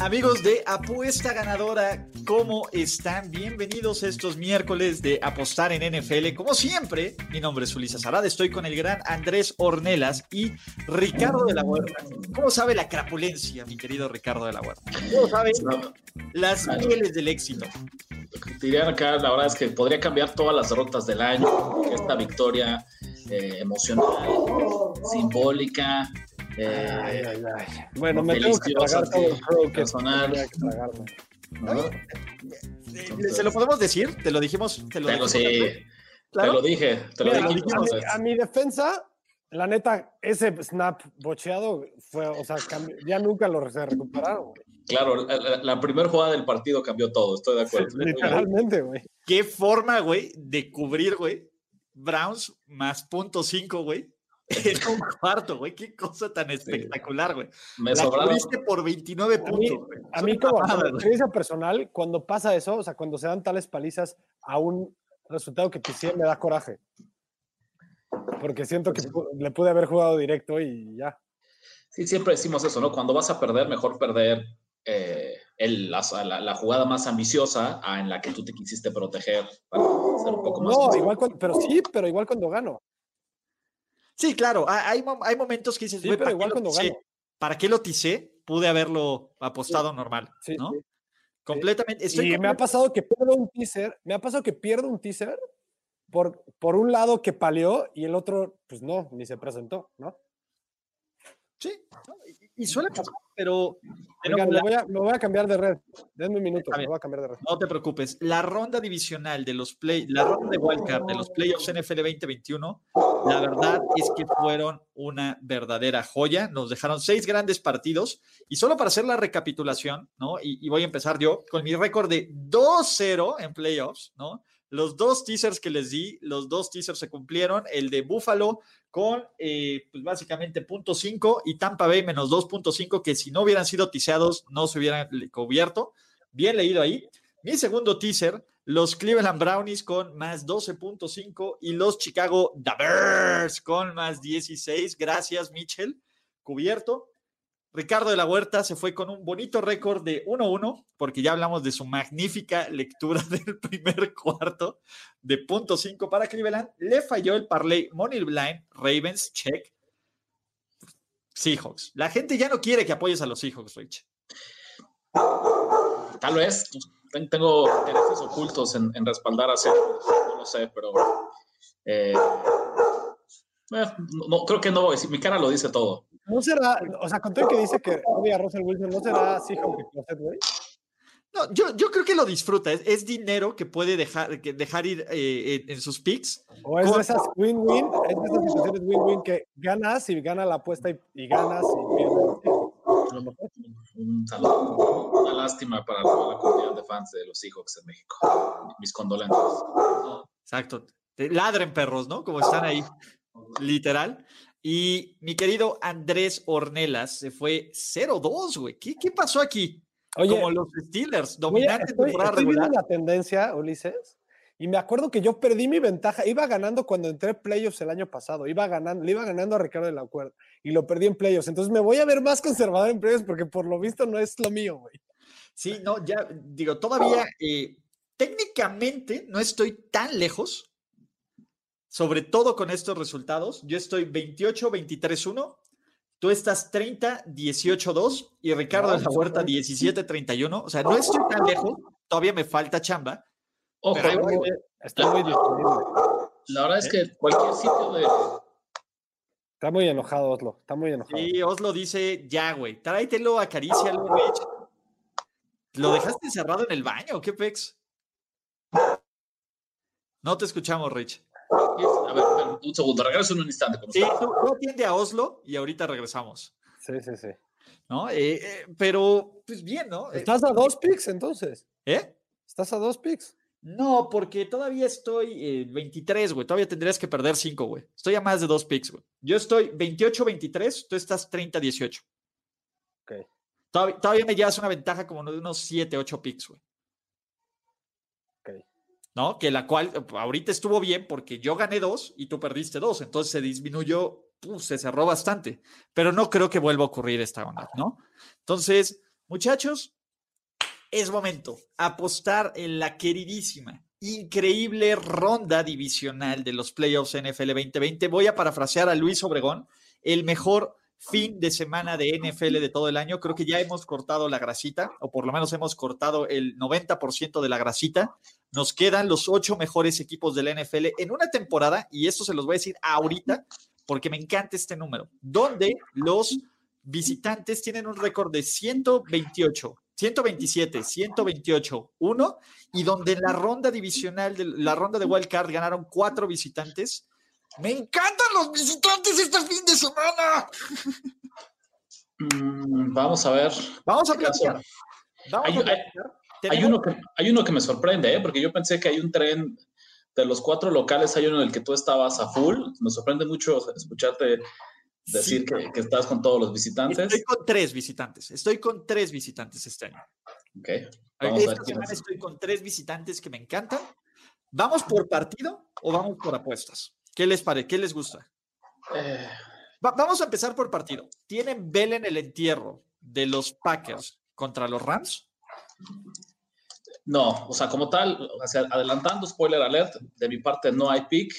Amigos de Apuesta Ganadora, ¿cómo están? Bienvenidos estos miércoles de apostar en NFL. Como siempre, mi nombre es Ulises Arada, estoy con el gran Andrés Ornelas y Ricardo de la Huerta. ¿Cómo sabe la crapulencia, mi querido Ricardo de la Huerta? ¿Cómo sabe las mieles del éxito? Dirían acá, la verdad es que podría cambiar todas las derrotas del año. Esta victoria eh, emocional, simbólica, eh, Ay, ay, ay. Bueno, me tengo que tragar todo el juego que personal. tenía que tragarme. ¿no? ¿Se lo podemos decir? Te lo dijimos. Te lo, dijimos, te lo dije, te lo Mira, dije. a, mi, entonces. a mi defensa, la neta, ese snap bocheado fue, o sea, ya nunca lo se recuperaron, güey. Claro, la, la primera jugada del partido cambió todo, estoy de acuerdo. Literalmente, güey. Qué forma, güey, de cubrir, güey. Browns más punto cinco, güey. En un cuarto, güey. Qué cosa tan espectacular, güey. Me La cubriste por 29 A mí, puntos, güey. a mí como mamada, como güey. experiencia personal, cuando pasa eso, o sea, cuando se dan tales palizas a un resultado que pisé, me da coraje. Porque siento que le pude haber jugado directo y ya. Sí, siempre decimos eso, ¿no? Cuando vas a perder, mejor perder eh, el- la, la- la jugada más ambiciosa a en la que tú te quisiste proteger para ser un poco más. No, igual cuando, pero sí, pero igual cuando gano. Sí, claro. ha- Hay, mo- hay momentos que dices, Sí, pero ¿para, qué igual lo cuando ticé? gano. ¿para qué lo ticé? Pude haberlo apostado normal, Sí, ¿no? Completamente. Estoy y me ha pasado que pierdo un teaser, me ha pasado que pierdo un teaser por, por un lado que paleó y el otro, pues no, ni se presentó, ¿no? Sí. Y, y suele pasar, pero... me, voy a, me voy a cambiar de red. Denme un minuto, me voy a cambiar de red. No te preocupes. La ronda divisional de los play, la ronda de wildcard de los playoffs NFL 2021, la verdad es que fueron una verdadera joya. Nos dejaron seis grandes partidos. Y solo para hacer la recapitulación, ¿no? Y, y voy a empezar yo con mi récord de 2-0 en playoffs, ¿no? Los dos teasers que les di, los dos teasers se cumplieron. El de Buffalo con, eh, pues básicamente, punto 5 y Tampa Bay menos 2.5, que si no hubieran sido tiseados, no se hubieran cubierto. Bien leído ahí. Mi segundo teaser, los Cleveland Brownies con más 12.5 y los Chicago Bears con más 16. Gracias, Mitchell. Cubierto. Ricardo de la Huerta se fue con un bonito récord de 1-1, porque ya hablamos de su magnífica lectura del primer cuarto de punto 5 para Cleveland. Le falló el parlay Money Blind, Ravens, check. Seahawks. La gente ya no quiere que apoyes a los Seahawks, Rich. Tal vez ten- tengo intereses ocultos en, respaldar a Seattle, no lo sé, pero eh, eh, no, creo que no mi cara lo dice todo. No será, o sea, con todo el que dice que odia a Russell Wilson, ¿no será Seahawks y Closet, güey? No, yo, yo creo que lo disfruta. Es, es dinero que puede dejar, que dejar ir eh, en, en sus picks. O es de Con- esas win-win, es de esas situaciones win-win que ganas y gana la apuesta y, y ganas y pierdes. Una lástima para la, la comunidad de fans de los Seahawks en México. Mis condolencias. Exacto. Ladren perros, ¿no? Como están ahí, literal. Y mi querido Andrés Ornelas se fue 0-2, güey. ¿Qué, ¿Qué pasó aquí? Oye, Como los Steelers, Oye, dominantes estoy, temporada estoy viendo la tendencia, Ulises, y me acuerdo que yo perdí mi ventaja. Iba ganando cuando entré en playoffs el año pasado. Iba ganando, le iba ganando a Ricardo de la Cuerda y lo perdí en playoffs. Entonces me voy a ver más conservador en playoffs porque por lo visto no es lo mío, güey. Sí, no, ya digo, todavía eh, técnicamente no estoy tan lejos, sobre todo con estos resultados. Yo estoy 28-23-1, tú estás 30-18-2 y Ricardo de la Huerta 17-31. O sea, no estoy tan lejos, todavía me falta chamba. Ojo, Pero voy, güey. Está muy disponible. la verdad es que cualquier sitio de, Está muy enojado, Oslo. Está muy enojado. Sí, Oslo dice, ya, güey, tráetelo, acarícialo, Rich. ¿Lo dejaste encerrado en el baño o qué pex? No te escuchamos, Rich. Un segundo, regreso en un instante. Con Sí, tú, tú atiende a Oslo y ahorita regresamos. Sí, sí, sí. ¿No? Eh, eh, pero, pues bien, ¿no? Eh, ¿Estás a dos picks entonces? ¿Eh? ¿Estás a dos picks? No, porque todavía estoy eh, 23, güey. Todavía tendrías que perder 5, güey. Estoy a más de dos picks, güey. Yo estoy 28-23, tú estás 30-18. Ok. Todavía, todavía me llevas una ventaja como de unos 7, 8 picks, güey. ¿No? Que la cual eh, ahorita estuvo bien porque yo gané dos y tú perdiste dos. Entonces se disminuyó, se cerró bastante. Pero no creo que vuelva a ocurrir esta onda, ¿no? Entonces, muchachos, es momento apostar en la queridísima, increíble ronda divisional de los playoffs NFL 2020. Voy a parafrasear a Luis Obregón, el mejor fin de semana de NFL de todo el año. Creo que ya hemos cortado la grasita, o por lo menos hemos cortado el 90% de la grasita. Nos quedan los ocho mejores equipos de la NFL en una temporada, y esto se los voy a decir ahorita, porque me encanta este número, donde los visitantes tienen un récord de 128, 127, 128, 1, y donde en la ronda divisional, de la ronda de Wild Card ganaron cuatro visitantes. Me encantan los visitantes este fin de semana. Mm, vamos a ver. Vamos a platicar. Vamos Hay- a platicar. Hay uno, que, hay uno que me sorprende, ¿eh? porque yo pensé que hay un tren de los cuatro locales, hay uno en el que tú estabas a full. Me sorprende mucho escucharte decir Sí. que, que estás con todos los visitantes. Estoy con tres visitantes. Estoy con tres visitantes este año. Ok, Vamos Esta semana es. estoy con tres visitantes que me encantan. ¿Vamos por partido o vamos por apuestas? ¿Qué les parece? ¿Qué les gusta? Eh, Va- vamos a empezar por partido. ¿Tienen Bell en el entierro de los Packers contra los Rams? No, o sea, como tal, o sea, adelantando, spoiler alert, de mi parte no hay pick.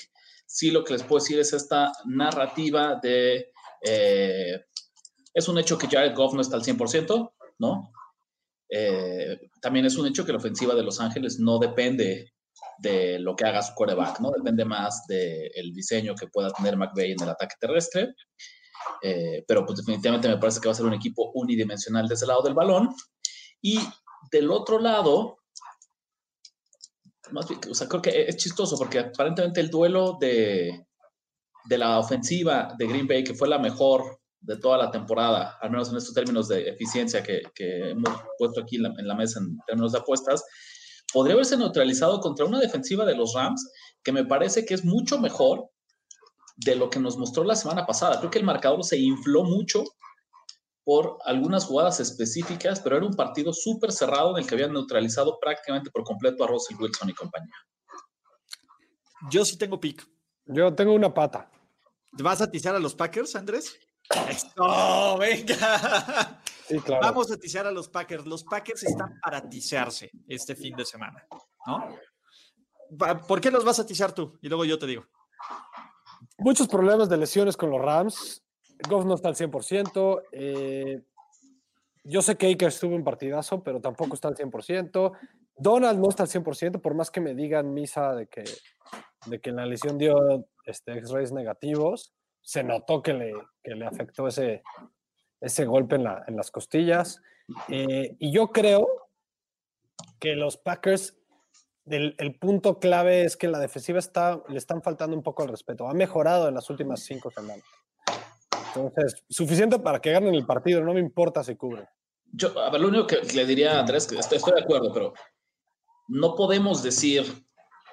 Sí, lo que les puedo decir es esta narrativa de. eh, es un hecho que Jared Goff no está al 100%, ¿no? Eh, también es un hecho que la ofensiva de Los Ángeles no depende de lo que haga su quarterback, ¿no? Depende más del diseño que pueda tener McVay en el ataque terrestre. Eh, pero pues definitivamente me parece que va a ser un equipo unidimensional desde el lado del balón. Y del otro lado, más bien, o sea, creo que es chistoso porque aparentemente el duelo de, de la ofensiva de Green Bay, que fue la mejor de toda la temporada, al menos en estos términos de eficiencia que, que hemos puesto aquí en la, en la mesa en términos de apuestas, podría haberse neutralizado contra una defensiva de los Rams que me parece que es mucho mejor de lo que nos mostró la semana pasada. Creo que el marcador se infló mucho por algunas jugadas específicas, pero era un partido súper cerrado en el que habían neutralizado prácticamente por completo a Russell Wilson y compañía. Yo sí tengo pick. Yo tengo una pata. ¿Te vas a atizar a los Packers, Andrés? ¡Eso! ¡Venga! Sí, claro. Vamos a atizar a los Packers. Los Packers están para atizarse este fin de semana, ¿no? ¿Por qué los vas a atizar tú? Y luego yo te digo. Muchos problemas de lesiones con los Rams. Goff no está al 100%. eh, yo sé que Akers tuvo un partidazo, pero tampoco está al 100%. Donald no está al 100%, por más que me digan misa de que, de que la lesión dio este, X-rays negativos. Se notó que le, que le afectó ese, ese golpe en, la- en las costillas. Eh, y yo creo que los Packers el, el punto clave es que la defensiva está, le están faltando un poco el respeto. Ha mejorado en las últimas cinco semanas. Entonces, suficiente para que ganen el partido, no me importa si cubren. Yo, a ver, lo único que le diría a Andrés, que estoy, estoy de acuerdo, pero no podemos decir,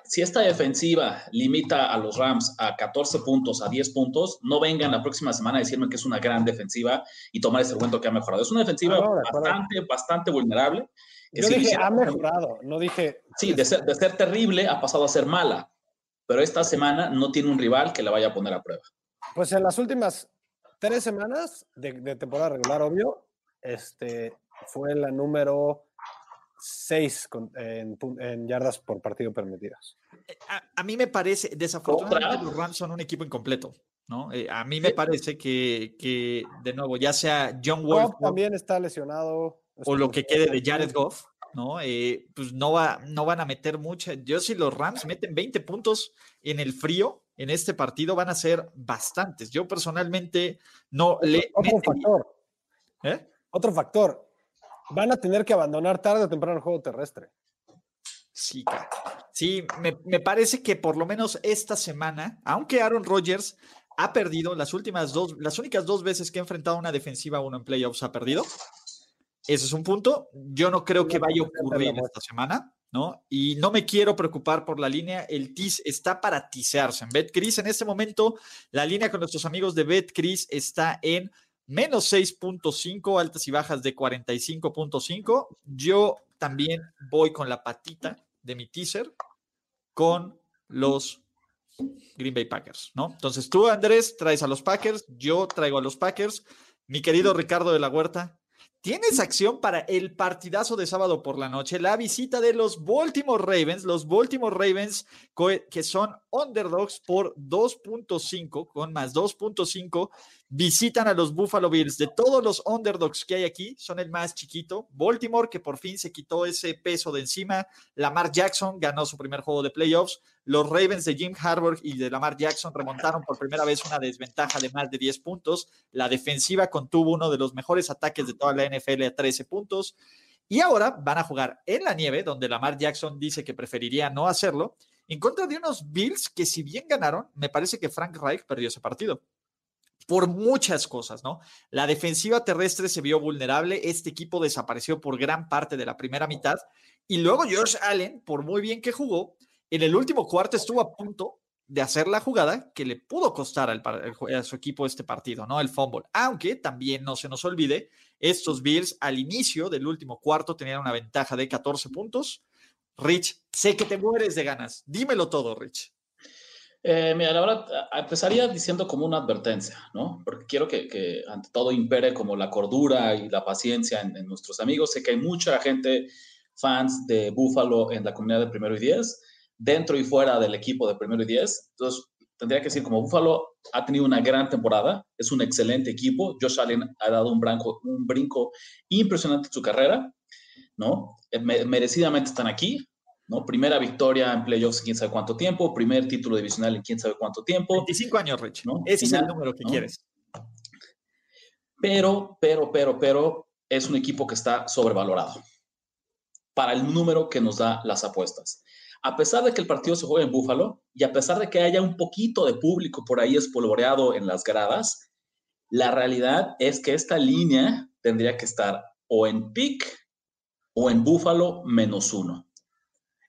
si esta defensiva limita a los Rams a 14 puntos, a 10 puntos, no vengan la próxima semana a decirme que es una gran defensiva y tomar ese argumento que ha mejorado. Es una defensiva Ah, no, bastante, bastante vulnerable. que Yo si dije, ha mejorado, no dije. Sí, de ser, de ser terrible ha pasado a ser mala, pero esta semana no tiene un rival que la vaya a poner a prueba. Pues en las últimas tres semanas de, de temporada regular, obvio, este, fue la número 6 en, yardas por partido permitidas. A, a mí me parece, desafortunadamente, los Rams son un equipo incompleto, ¿no? Eh, a mí me parece que, que, de nuevo, ya sea John Wolf Goff también está lesionado. o lo que quede de Jared Goff, ¿no? Eh, pues no, va, no van a meter mucha. Yo si los Rams meten 20 puntos en el frío en este partido van a ser bastantes. Yo personalmente no le... Otro factor, ¿Eh? otro factor. Van a tener que abandonar tarde o temprano el juego terrestre. Sí, sí me, me parece que por lo menos esta semana, aunque Aaron Rodgers ha perdido las últimas dos, las únicas dos veces que ha enfrentado a una defensiva uno en playoffs ha perdido. Ese es un punto. Yo no creo que vaya a ocurrir esta semana. ¿No? Y no me quiero preocupar por la línea, el TIS está para tisearse en BetCris. En este momento, la línea con nuestros amigos de BetCris está en menos 6.5, altas y bajas de 45.5. Yo también voy con la patita de mi teaser con los Green Bay Packers, ¿no? Entonces tú, Andrés, traes a los Packers, yo traigo a los Packers. Mi querido Ricardo de la Huerta, Tienes acción para el partidazo de sábado por la noche, la visita de los Baltimore Ravens, los Baltimore Ravens que son underdogs por 2.5, con más 2.5, visitan a los Buffalo Bills. De todos los underdogs que hay aquí, son el más chiquito. Baltimore, que por fin se quitó ese peso de encima. Lamar Jackson ganó su primer juego de playoffs. Los Ravens de Jim Harbaugh y de Lamar Jackson remontaron por primera vez una desventaja de más de 10 puntos. La defensiva contuvo uno de los mejores ataques de toda la NFL a 13 puntos. Y ahora van a jugar en la nieve, donde Lamar Jackson dice que preferiría no hacerlo, en contra de unos Bills que si bien ganaron, me parece que Frank Reich perdió ese partido por muchas cosas, ¿no? La defensiva terrestre se vio vulnerable, este equipo desapareció por gran parte de la primera mitad y luego Josh Allen, por muy bien que jugó, en el último cuarto estuvo a punto de hacer la jugada que le pudo costar a su equipo este partido, ¿no? El fumble. Aunque también no se nos olvide, estos Bills al inicio del último cuarto tenían una ventaja de 14 puntos. Rich, sé que te mueres de ganas. Dímelo todo, Rich. Eh, mira, la verdad, empezaría diciendo como una advertencia, ¿no? Porque quiero que, ante todo impere como la cordura y la paciencia en, en, nuestros amigos. Sé que hay mucha gente, fans de Buffalo en la comunidad de primero y diez dentro y fuera del equipo de primero y diez. Entonces, tendría que decir, como Buffalo ha tenido una gran temporada, es un excelente equipo. Josh Allen ha dado un, branco, un brinco impresionante en su carrera, ¿no? Eh, merecidamente están aquí, ¿no? Primera victoria en playoffs en quién sabe cuánto tiempo, primer título divisional en quién sabe cuánto tiempo. 25 años, Rich. ¿no? Ese es el número que quieres. Pero, pero, pero, pero, es un equipo que está sobrevalorado para el número que nos da las apuestas a pesar de que el partido se juega en Búfalo y a pesar de que haya un poquito de público por ahí espolvoreado en las gradas, la realidad es que esta línea tendría que estar o en pick o en Búfalo menos uno.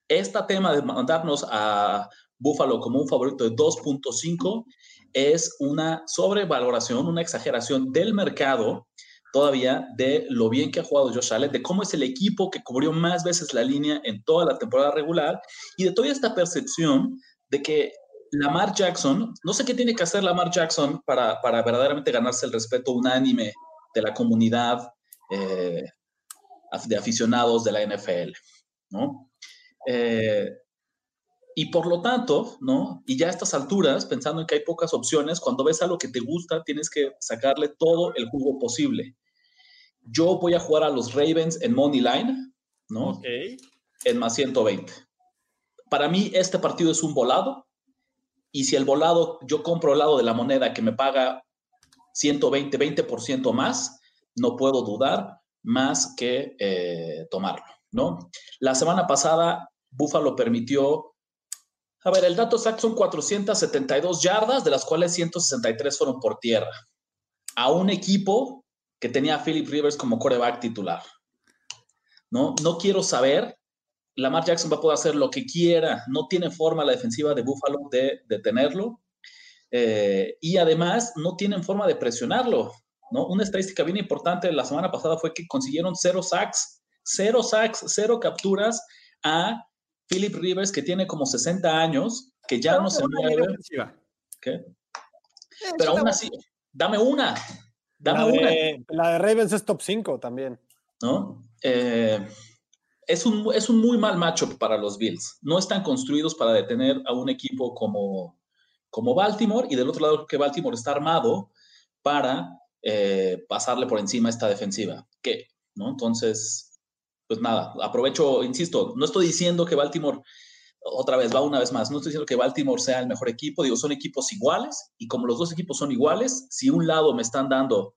Este tema de mandarnos a Búfalo como un favorito de 2.5 es una sobrevaloración, una exageración del mercado todavía de lo bien que ha jugado Josh Allen, de cómo es el equipo que cubrió más veces la línea en toda la temporada regular y de toda esta percepción de que Lamar Jackson, no sé qué tiene que hacer Lamar Jackson para, para verdaderamente ganarse el respeto unánime de la comunidad eh, de aficionados de la NFL, ¿no? Eh, y por lo tanto, ¿no? Y ya a estas alturas, pensando en que hay pocas opciones, cuando ves algo que te gusta, tienes que sacarle todo el jugo posible. Yo voy a jugar a los Ravens en Money Line, ¿no? Ok. En más 120. Para mí, este partido es un volado. Y si el volado, yo compro el lado de la moneda que me paga 120, 20% más, no puedo dudar más que eh, tomarlo, ¿no? La semana pasada, Buffalo permitió a ver, el dato exacto son 472 yardas, de las cuales 163 fueron por tierra, a un equipo que tenía a Philip Rivers como coreback titular. ¿no? no quiero saber, Lamar Jackson va a poder hacer lo que quiera, no tiene forma la defensiva de Buffalo de detenerlo. Eh, y además no tienen forma de presionarlo. ¿no? Una estadística bien importante la semana pasada fue que consiguieron cero sacks, cero sacks, cero capturas a Philip Rivers, que tiene como 60 años, que ya no, se mueve. ¿Qué? Pero aún así, dame una. Dame la una. De, la de Ravens es top 5 también. ¿No? Eh, es, un, es un muy mal matchup para los Bills. No están construidos para detener a un equipo como, como Baltimore y del otro lado que Baltimore está armado para eh, pasarle por encima a esta defensiva. ¿Qué? ¿No? Entonces, pues nada, aprovecho, insisto, no estoy diciendo que Baltimore, otra vez, va una vez más, no estoy diciendo que Baltimore sea el mejor equipo, digo, son equipos iguales y como los dos equipos son iguales, si un lado me están dando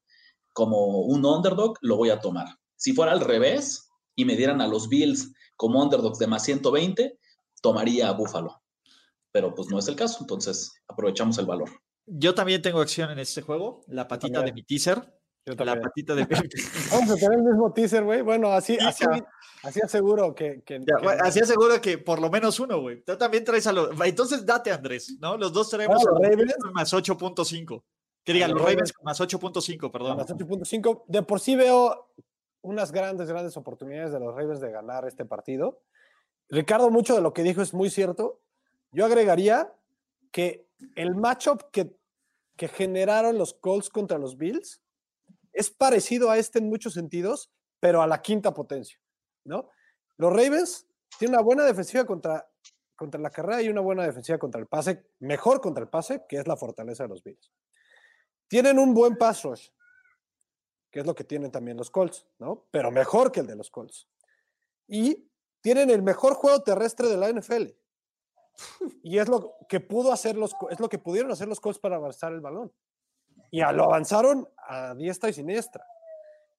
como un underdog, lo voy a tomar. Si fuera al revés y me dieran a los Bills como underdogs de más 120, tomaría a Buffalo. Pero pues no es el caso, entonces aprovechamos el valor. Yo también tengo acción en este juego, la patita de mi teaser. La patita de Vamos a tener el mismo teaser, güey. Bueno, así, Sí, así, aseguro que. que- Ya, que- bueno, Así aseguro que por lo menos uno, güey. Tú también traes a los. Entonces date, Andrés, ¿no? Los dos traemos a los Ravens. Más 8.5. Que digan, los Ravens más 8.5, a perdón. las 8.5. De por sí veo unas grandes, grandes oportunidades de los Ravens de ganar este partido. Ricardo, mucho de lo que dijo es muy cierto. Yo agregaría que el matchup que, que generaron los Colts contra los Bills es parecido a este en muchos sentidos, pero a la quinta potencia, ¿no? Los Ravens tienen una buena defensiva contra, contra la carrera y una buena defensiva contra el pase, mejor contra el pase, que es la fortaleza de los Bills. Tienen un buen pass rush, que es lo que tienen también los Colts, ¿no? Pero mejor que el de los Colts. Y tienen el mejor juego terrestre de la NFL. Y es lo que pudo hacer los, es lo que pudieron hacer los Colts para avanzar el balón. Y a- lo avanzaron a diestra y siniestra.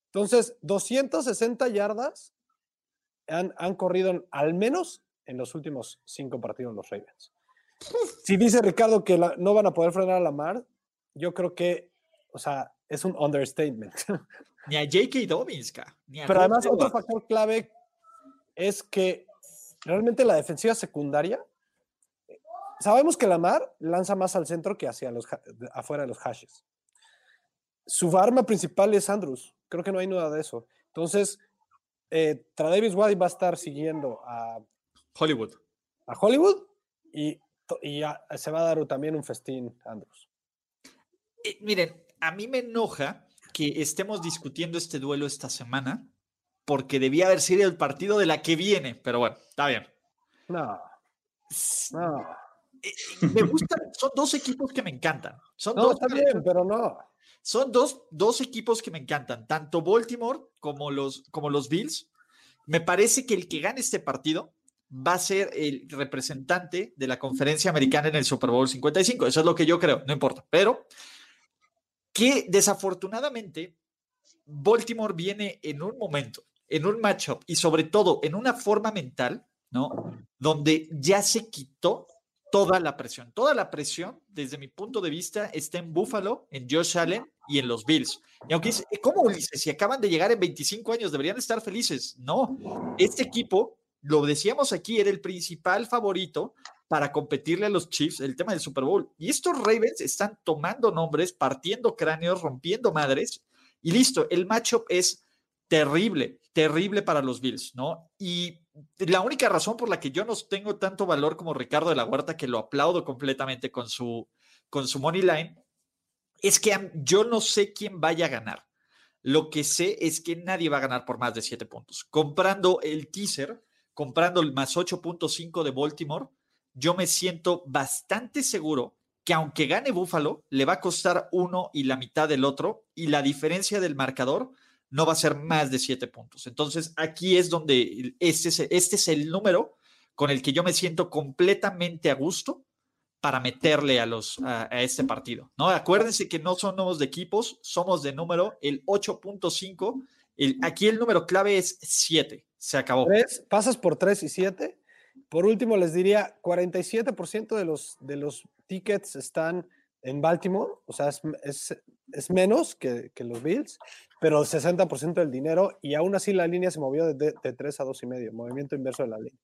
Entonces, 260 yardas han, han corrido al menos en los últimos cinco partidos los Ravens. Si dice Ricardo que la- no van a poder frenar a Lamar, yo creo que, o sea, es un understatement. Ni a J.K. Dobbins, ca. Ni a Pero además, otro factor clave es que realmente la defensiva secundaria, sabemos que Lamar lanza más al centro que hacia los, afuera de los hashes. Su arma principal es Andrews, creo que no hay duda de eso. Entonces, eh, Travis White va a estar siguiendo a, Hollywood. a Hollywood y, y ya se va a dar también un festín Andrews. Eh, miren, a mí me enoja que estemos discutiendo este duelo esta semana porque debía haber sido el partido de la que viene, pero bueno, está bien. No, no, Me gustan, son dos equipos que me encantan. Son, no, dos, está bien, pero no. son dos, dos equipos que me encantan, tanto Baltimore como los, como los Bills. Me parece que el que gane este partido va a ser el representante de la conferencia americana en el Super Bowl 55. Eso es lo que yo creo, no importa. Pero que desafortunadamente Baltimore viene en un momento, en un matchup y sobre todo en una forma mental, ¿no? Donde ya se quitó toda la presión. Toda la presión, desde mi punto de vista, está en Buffalo, en Josh Allen y en los Bills. Y aunque dice, ¿cómo Ulises? Si acaban de llegar en 25 años, deberían estar felices. No, este equipo, lo decíamos aquí, era el principal favorito para competirle a los Chiefs el tema del Super Bowl. Y estos Ravens están tomando nombres, partiendo cráneos, rompiendo madres, y listo, el matchup es terrible, terrible para los Bills, ¿no? Y la única razón por la que yo no tengo tanto valor como Ricardo de la Huerta, que lo aplaudo completamente con su, con su money line, es que yo no sé quién vaya a ganar. Lo que sé es que nadie va a ganar por más de 7 puntos. Comprando el teaser, comprando el más 8.5 de Baltimore, yo me siento bastante seguro que aunque gane Buffalo, le va a costar uno y la mitad del otro, y la diferencia del marcador no va a ser más de siete puntos. Entonces, aquí es donde este es, este es el número con el que yo me siento completamente a gusto para meterle a, los, a, a este partido. ¿no? Acuérdense que no somos de equipos, somos de número, el 8.5. El, aquí el número clave es 7. Se acabó. Tres, pasas por 3 y 7. Por último, les diría, 47% de los, de los tickets están en Baltimore, o sea, es, es, es menos que, que, los Bills, pero 60% del dinero y aún así la línea se movió de, de, de 3 a 2 y medio, movimiento inverso de la línea.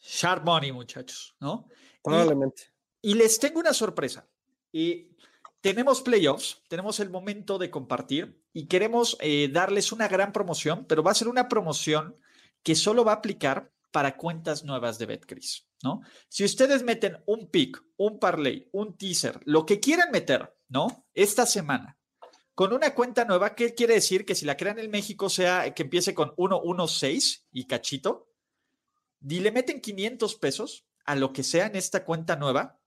Sharp money, muchachos, ¿no? Probablemente. Y, y les tengo una sorpresa. Y tenemos playoffs, tenemos el momento de compartir y queremos eh, darles una gran promoción, pero va a ser una promoción que solo va a aplicar para cuentas nuevas de BetCris, ¿no? Si ustedes meten un pick, un parlay, un teaser, lo que quieran meter, ¿no? Esta semana, con una cuenta nueva, ¿qué quiere decir? Que si la crean en México sea que empiece con 116 y cachito, y le meten 500 pesos a lo que sea en esta cuenta nueva,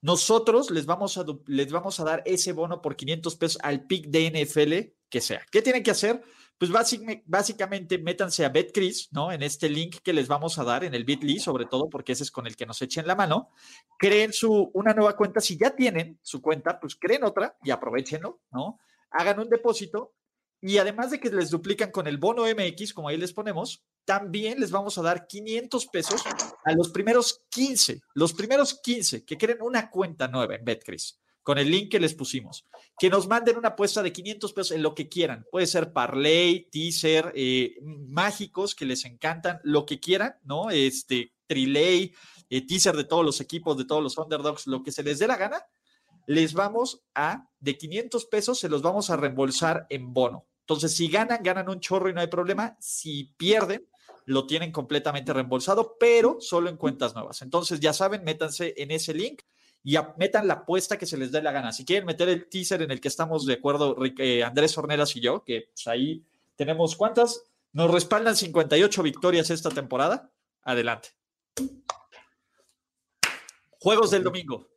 nosotros les vamos a, les vamos a dar ese bono por 500 pesos al pick de NFL que sea. ¿Qué tienen que hacer? Pues básicamente, métanse a BetCris, ¿no? En este link que les vamos a dar, en el Bitly, sobre todo, porque ese es con el que nos echen la mano. Creen su, una nueva cuenta. Si ya tienen su cuenta, pues creen otra y aprovechenlo, ¿no? Hagan un depósito y además de que les duplican con el bono MX, como ahí les ponemos, también les vamos a dar 500 pesos a los primeros 15, los primeros 15 que creen una cuenta nueva en BetCris. Con el link que les pusimos. Que nos manden una apuesta de 500 pesos en lo que quieran. Puede ser parlay, teaser, eh, mágicos que les encantan, lo que quieran, ¿no? Este, trilay, eh, teaser de todos los equipos, de todos los underdogs, lo que se les dé la gana. Les vamos a, de 500 pesos, se los vamos a reembolsar en bono. Entonces, si ganan, ganan un chorro y no hay problema. Si pierden, lo tienen completamente reembolsado, pero solo en cuentas nuevas. Entonces, ya saben, métanse en ese link y metan la apuesta que se les dé la gana. Si quieren meter el teaser en el que estamos de acuerdo eh, Andrés Horneras y yo, que pues, ahí tenemos cuántas, nos respaldan 58 victorias esta temporada. Adelante. Juegos del domingo.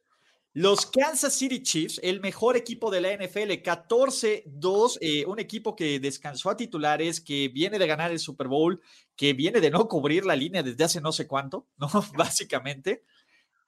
Los Kansas City Chiefs, el mejor equipo de la NFL, 14-2, eh, un equipo que descansó a titulares, que viene de ganar el Super Bowl, que viene de no cubrir la línea desde hace no sé cuánto, ¿no? Básicamente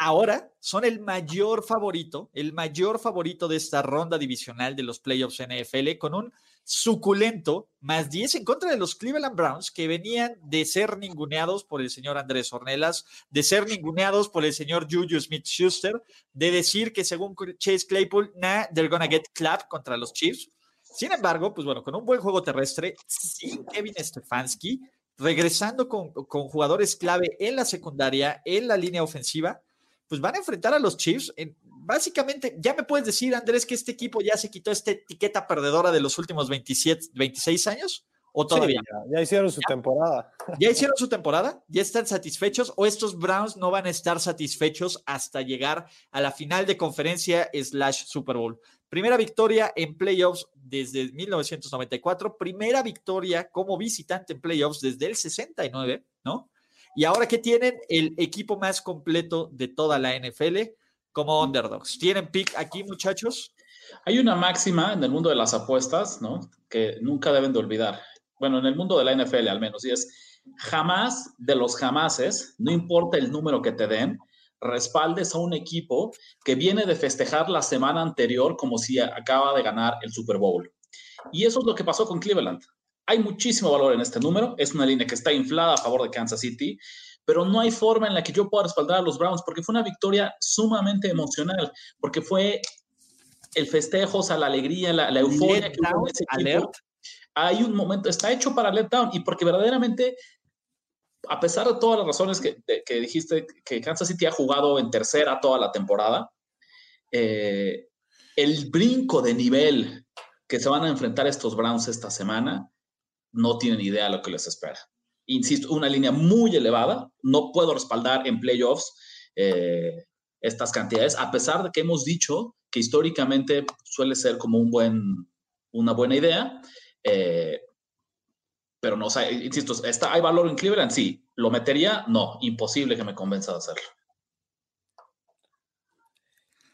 ahora son el mayor favorito, el mayor favorito de esta ronda divisional de los playoffs NFL con un suculento más 10 en contra de los Cleveland Browns que venían de ser ninguneados por el señor Andrés Ornelas, de ser ninguneados por el señor Juju Smith-Schuster, de decir que según Chase Claypool, nah, they're gonna get clapped contra los Chiefs. Sin embargo, pues bueno, con un buen juego terrestre, sin Kevin Stefanski, regresando con, con jugadores clave en la secundaria, en la línea ofensiva, pues van a enfrentar a los Chiefs. básicamente, ya me puedes decir, Andrés, que este equipo ya se quitó esta etiqueta perdedora de los últimos 27, 26 años. ¿O todavía? ya, hicieron su temporada. ¿Ya hicieron su temporada? ¿Ya están satisfechos? ¿O estos Browns no van a estar satisfechos hasta llegar a la final de conferencia slash Super Bowl? Primera victoria en playoffs desde 1994, primera victoria como visitante en playoffs desde el 69, ¿no? Y ahora que tienen el equipo más completo de toda la NFL como underdogs. ¿Tienen pick aquí, muchachos? Hay una máxima en el mundo de las apuestas, ¿no? Que nunca deben de olvidar. Bueno, en el mundo de la NFL al menos, y es jamás de los jamases, no importa el número que te den, respaldes a un equipo que viene de festejar la semana anterior como si acaba de ganar el Super Bowl. Y eso es lo que pasó con Cleveland. Hay muchísimo valor en este número. Es una línea que está inflada a favor de Kansas City, pero no hay forma en la que yo pueda respaldar a los Browns porque fue una victoria sumamente emocional, porque fue el festejo, o sea, la alegría, la, euforia que hubo en ese equipo. Hay un momento, está hecho para let down y porque verdaderamente, a pesar de todas las razones que, que dijiste, que Kansas City ha jugado en tercera toda la temporada, eh, el brinco de nivel que se van a enfrentar estos Browns esta semana no tienen idea de lo que les espera. Insisto, una línea muy elevada, no puedo respaldar en playoffs eh, estas cantidades, a pesar de que hemos dicho que históricamente suele ser como un buen, una buena idea. Eh, pero no, o insisto, ¿está, ¿hay valor en Cleveland? Sí. ¿Lo metería? No, imposible que me convenza de hacerlo.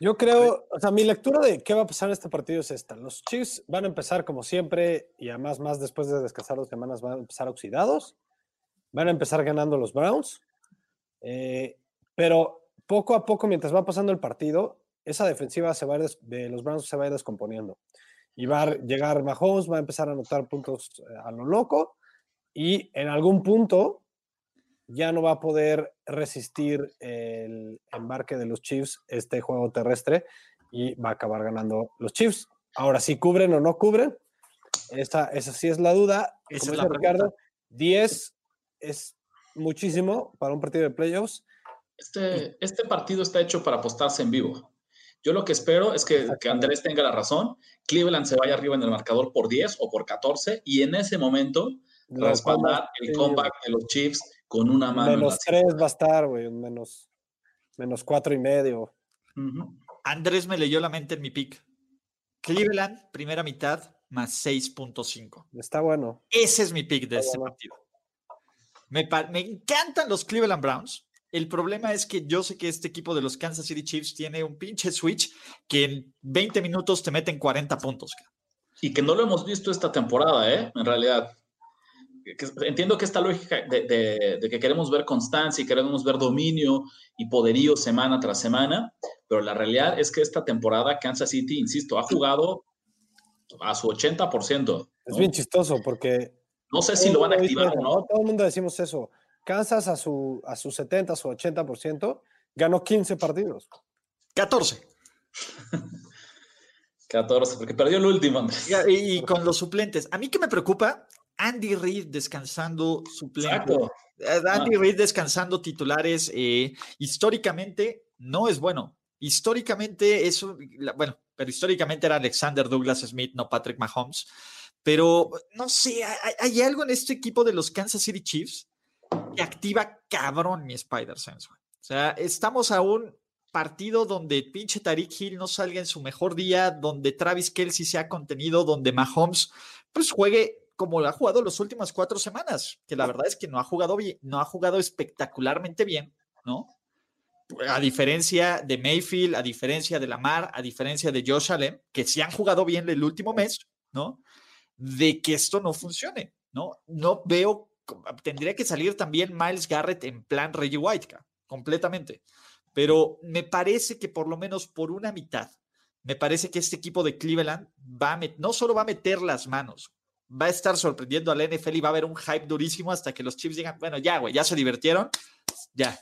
Yo creo, o sea, mi lectura de qué va a pasar en este partido es esta. Los Chiefs van a empezar como siempre y además más después de descansar dos semanas van a empezar oxidados. Van a empezar ganando los Browns. Eh, pero poco a poco, mientras va pasando el partido, esa defensiva se va de los Browns se va a ir descomponiendo. Y va a llegar Mahomes, va a empezar a anotar puntos eh, a lo loco. Y en algún punto ya no va a poder resistir el embarque de los Chiefs, este juego terrestre, y va a acabar ganando los Chiefs. Ahora, si cubren o no cubren, esa, esa sí es la duda. Como dice Ricardo, 10 es muchísimo para un partido de playoffs. Este, este partido está hecho para apostarse en vivo. Yo lo que espero es que, que, Andrés tenga la razón, Cleveland se vaya arriba en el marcador por 10 o por 14 y en ese momento respaldar el comeback de los Chiefs con una mano. Menos tres va a estar, güey, menos, menos cuatro y medio. Andrés me leyó la mente en mi pick. Cleveland, primera mitad, más 6.5. Está bueno. Ese es mi pick de este partido. Me, me, encantan los Cleveland Browns. El problema es que yo sé que este equipo de los Kansas City Chiefs tiene un pinche switch que en 20 minutos te meten 40 puntos. Y que no lo hemos visto esta temporada, ¿eh? En realidad entiendo que esta lógica de, que queremos ver constancia y queremos ver dominio y poderío semana tras semana, pero la realidad es que esta temporada Kansas City, insisto, ha jugado a su 80%. Es bien chistoso porque... No sé si lo van a activar o no. Todo el mundo decimos eso. Kansas a su, a su 70, a su 80%, ganó 15 partidos. 14. 14, porque perdió el último. Y, y con los suplentes. A mí que me preocupa, Andy Reid descansando suplentes. Exacto. Eh, Andy Reid descansando titulares. eh, históricamente no es bueno. Históricamente eso, bueno, pero históricamente era Alexander Douglas Smith, no Patrick Mahomes. Pero no sé, hay, hay algo en este equipo de los Kansas City Chiefs que activa cabrón mi Spider Sense. güey. O sea, estamos a un partido donde pinche Tariq Hill no salga en su mejor día, donde Travis Kelsey sea contenido, donde Mahomes pues juegue como lo ha jugado las últimas cuatro semanas, que la verdad es que no ha jugado no ha jugado espectacularmente bien, ¿no? A diferencia de Mayfield, a diferencia de Lamar, a diferencia de Josh Allen, que sí han jugado bien el último mes, ¿no? De que esto no funcione, ¿no? No veo, tendría que salir también Miles Garrett en plan Reggie White, completamente. Pero me parece que por lo menos por una mitad, me parece que este equipo de Cleveland va a no solo va a meter las manos, va a estar sorprendiendo al NFL y va a haber un hype durísimo hasta que los Chiefs digan, bueno, ya, güey, ya se divirtieron, ya.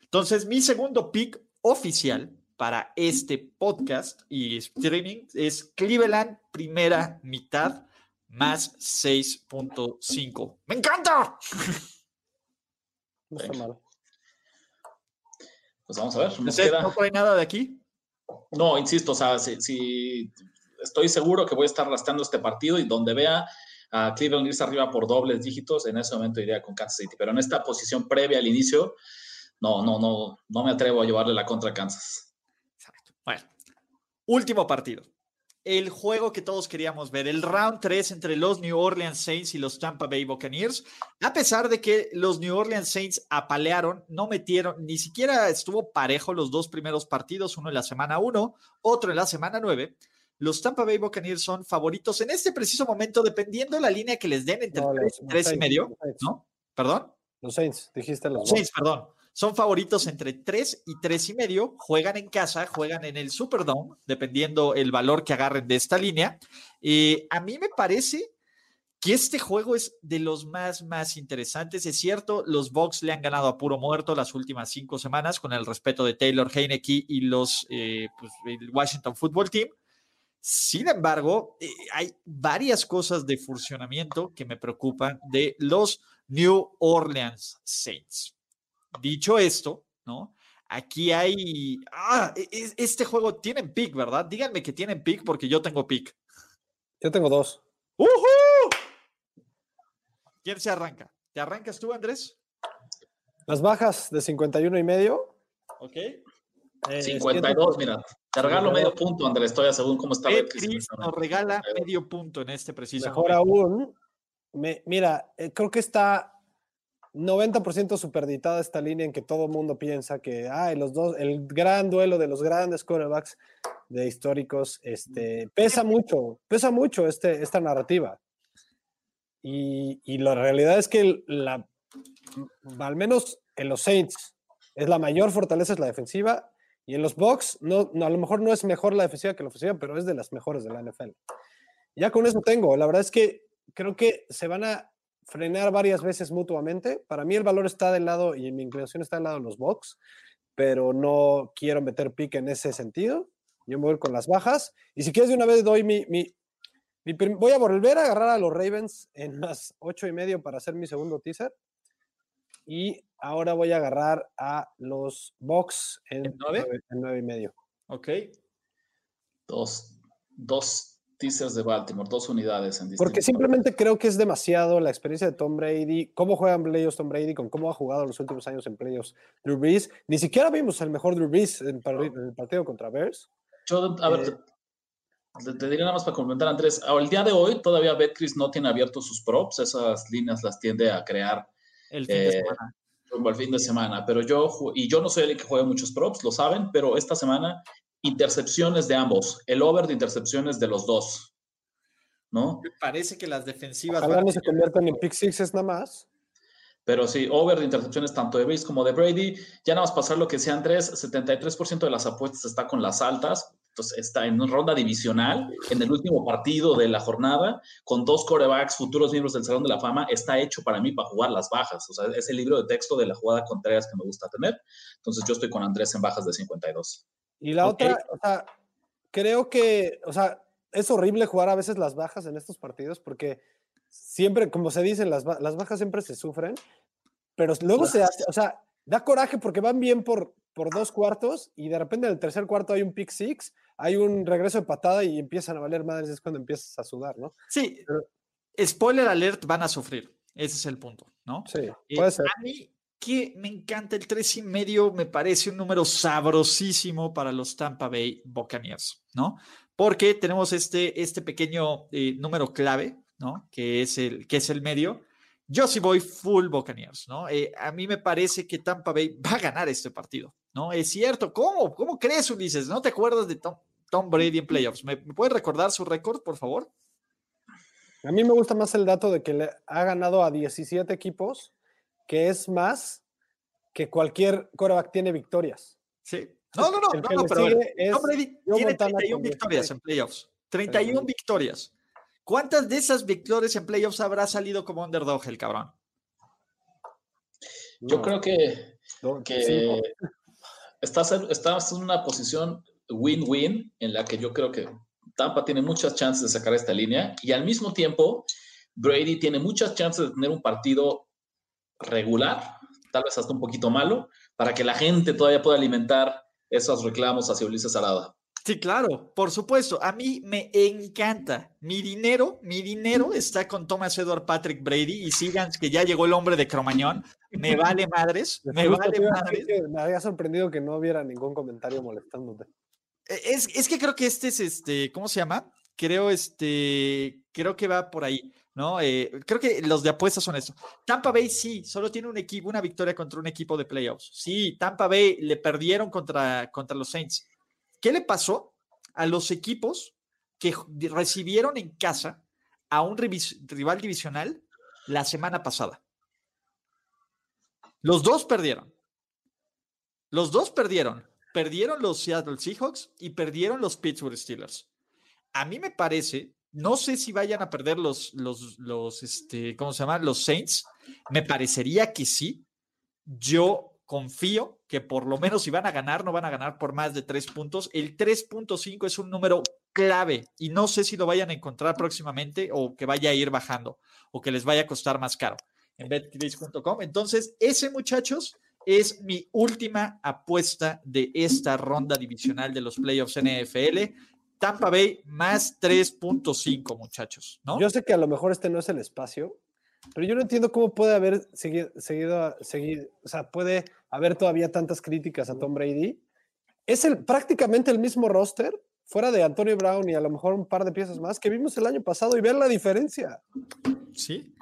Entonces, mi segundo pick oficial para este podcast y streaming es Cleveland primera mitad más 6.5. ¡Me encanta! No está mal. Pues vamos a ver. Nos ¿Ustedes queda- no trae nada de aquí? No, insisto, o sea, si, si- estoy seguro que voy a estar rastreando este partido y donde vea a Cleveland irse arriba por dobles dígitos, en ese momento iría con Kansas City. Pero en esta posición previa al inicio, no, no, no, no me atrevo a llevarle la contra a Kansas. Exacto. Bueno, último partido. El juego que todos queríamos ver, el round 3 entre los New Orleans Saints y los Tampa Bay Buccaneers. A pesar de que los New Orleans Saints apalearon, no metieron, ni siquiera estuvo parejo los dos primeros partidos, uno en la semana 1, otro en la semana 9. Los Tampa Bay Buccaneers son favoritos en este preciso momento, dependiendo la línea que les den entre No, 3 los- y los 3 y Saints, medio. ¿no? ¿Perdón? Los Saints, dijiste los Saints, perdón. Son favoritos entre 3 y 3 y medio. Juegan en casa, juegan en el Superdome, dependiendo el valor que agarren de esta línea. Eh, a mí me parece que este juego es de los más, más interesantes. Es cierto, los Bucks le han ganado a puro muerto las últimas cinco semanas, con el respeto de Taylor Heineke y los eh, pues, el Washington Football Team. Sin embargo, eh, hay varias cosas de funcionamiento que me preocupan de los New Orleans Saints. Dicho esto, ¿no? Aquí hay. Ah, e- e- este juego tienen pick, ¿verdad? Díganme que tienen pick porque yo tengo pick. Yo tengo dos. ¡Ujú! ¿Quién se arranca? ¿Te arrancas tú, Andrés? Las bajas de 51 y medio. Ok. eh, 52, mira. Te regalo medio punto, Andrés, estoy según cómo está Betcris Betcris. nos regala medio punto en este preciso Mejor momento. aún, me- mira, eh, creo que está 90% superditada esta línea en que todo el mundo piensa que ay, los dos, el gran duelo de los grandes quarterbacks de históricos, este, pesa mucho, pesa mucho este, esta narrativa. Y, y la realidad es que el- la, al menos en los Saints, es la mayor fortaleza es la defensiva. Y en los Bucks, no, no, a lo mejor no es mejor la defensiva que la ofensiva, pero es de las mejores de la NFL. Ya con eso tengo. La verdad es que creo que se van a frenar varias veces mutuamente. Para mí el valor está del lado y mi inclinación está del lado de los Bucks, pero no quiero meter pique en ese sentido. Yo me voy con las bajas. Y si quieres de una vez doy mi... voy a volver a agarrar a los Ravens en más ocho y medio para hacer mi segundo teaser. Y ahora voy a agarrar a los Bucks en, ¿En nueve? nueve- en nueve y medio. Ok. Dos, dos teasers de Baltimore, dos unidades en Porque simplemente creo que es demasiado la experiencia de Tom Brady, cómo juegan playoffs Tom Brady, con cómo ha jugado los últimos años en playoffs Drew Brees. Ni siquiera vimos el mejor Drew Brees en, en el partido contra Bears. Yo, a ver, Eh, te, te diré nada más para comentar, Andrés. Al día de hoy, todavía Betcris no tiene abiertos sus props. Esas líneas las tiende a crear El fin de Eh, semana. rumbo al fin de semana. Pero yo, y yo no soy el que juega muchos props, lo saben, pero esta semana, intercepciones de ambos. El over de intercepciones de los dos. ¿No? Me parece que las defensivas Ojalá no se conviertan en pick sixes nada más. Pero sí, over de intercepciones tanto de Brees como de Brady. Ya nada más pasar lo que sea Andrés, 73% de las apuestas está con las altas. Entonces está en una ronda divisional, en el último partido de la jornada, con dos corebacks, futuros miembros del Salón de la Fama. Está hecho para mí para jugar las bajas. O sea, es el libro de texto de la jugada contraria que me gusta tener. Entonces yo estoy con Andrés en bajas de 52. Y la Ok. otra, o sea, creo que, o sea, es horrible jugar a veces las bajas en estos partidos porque siempre, como se dicen, las, las bajas siempre se sufren, pero luego se hace, o sea, da coraje porque van bien por, por dos cuartos y de repente en el tercer cuarto hay un pick six, hay un regreso de patada y empiezan a valer madres, es cuando empiezas a sudar, ¿no? Sí, Pero- spoiler alert, van a sufrir. Ese es el punto, ¿no? Sí, Eh, puede ser. A mí que me encanta el tres y medio, me parece un número sabrosísimo para los Tampa Bay Buccaneers, ¿no? Porque tenemos este, este pequeño eh, número clave, ¿no? Que es, el, que es el medio. Yo sí voy full Buccaneers, ¿no? Eh, a mí me parece que Tampa Bay va a ganar este partido, ¿no? Es cierto, ¿cómo? ¿Cómo crees, Ulises? ¿No te acuerdas de Tom, Tom Brady en playoffs? ¿Me, me puedes recordar su récord, por favor? A mí me gusta más el dato de que le ha ganado a 17 equipos, que es más que cualquier quarterback tiene victorias. Sí. No, no, no, no, no, pero Tom Brady tiene Montana 31 con victorias 16. en playoffs. 31 Pero- victorias. ¿Cuántas de esas victorias en playoffs habrá salido como underdog el cabrón? Yo No, creo que, que estás, en, estás en una posición win-win en la que yo creo que Tampa tiene muchas chances de sacar esta línea y al mismo tiempo Brady tiene muchas chances de tener un partido regular, tal vez hasta un poquito malo, para que la gente todavía pueda alimentar esos reclamos hacia Ulises Arada. Sí, claro, por supuesto. A mí me encanta. Mi dinero, mi dinero está con Thomas Edward Patrick Brady y sigan que ya llegó el hombre de Cromañón. Me vale madres, me vale madres. me había sorprendido que no hubiera ningún comentario molestándote. Eh, Es, es que creo que este es este, ¿cómo se llama? Creo este, creo que va por ahí, ¿no? Eh, creo que los de apuestas son eso. Tampa Bay sí, solo tiene un equipo, una victoria contra un equipo de playoffs. Sí, Tampa Bay le perdieron contra, contra los Saints. ¿Qué le pasó a los equipos que recibieron en casa a un rival divisional la semana pasada? Los dos perdieron. Los dos perdieron. Perdieron los Seattle Seahawks y perdieron los Pittsburgh Steelers. A mí me parece, no sé si vayan a perder los, los, los, este, ¿cómo se llama? Los Saints. Me parecería que sí. Yo confío que por lo menos si van a ganar, no van a ganar por más de tres puntos. El 3.5 es un número clave y no sé si lo vayan a encontrar próximamente o que vaya a ir bajando o que les vaya a costar más caro en betcris.com. Entonces, ese muchachos es mi última apuesta de esta ronda divisional de los playoffs NFL. Tampa Bay más 3.5, muchachos, ¿no? Yo sé que a lo mejor este no es el espacio, pero yo no entiendo cómo puede haber seguido, seguido, seguido o sea, puede haber todavía tantas críticas a Tom Brady. Es el, prácticamente el mismo roster, fuera de Antonio Brown y a lo mejor un par de piezas más que vimos el año pasado y ver la diferencia. Sí,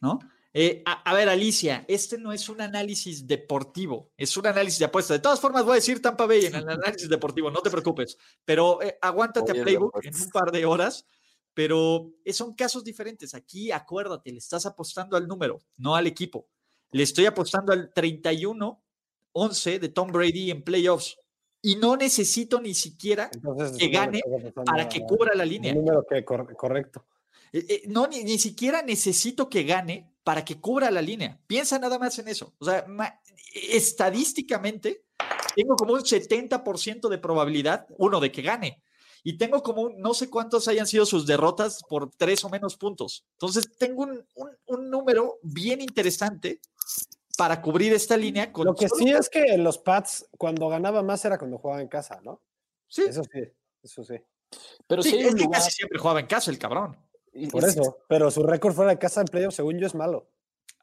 ¿no? Eh, a, a, ver, Alicia, este no es un análisis deportivo, es un análisis de apuesta. De todas formas, voy a decir Tampa Bay en el análisis deportivo, no te preocupes, pero eh, aguántate Oye, a Playbook pues. en un par de horas. Pero eh, son casos diferentes. Aquí, acuérdate, le estás apostando al número, no al equipo. Le estoy apostando al 31-11 de Tom Brady en playoffs. Y no necesito ni siquiera Entonces, que gane para que cubra la línea. número que cor- correcto. Eh, eh, no, ni, ni siquiera necesito que gane para que cubra la línea. Piensa nada más en eso. O sea, estadísticamente, tengo como un 70% de probabilidad, uno, de que gane. Y tengo como un, no sé cuántos hayan sido sus derrotas por tres o menos puntos. Entonces, tengo un, un- un número bien interesante para cubrir esta línea. Con Lo que solo- sí es que los Pats, cuando ganaba más era cuando jugaba en casa, ¿no? Sí, Eso sí, eso sí. Pero sí, es que lugar. casi siempre jugaba en casa el cabrón. y- Por eso. Pero su récord fuera de casa en playoff, según yo, es malo.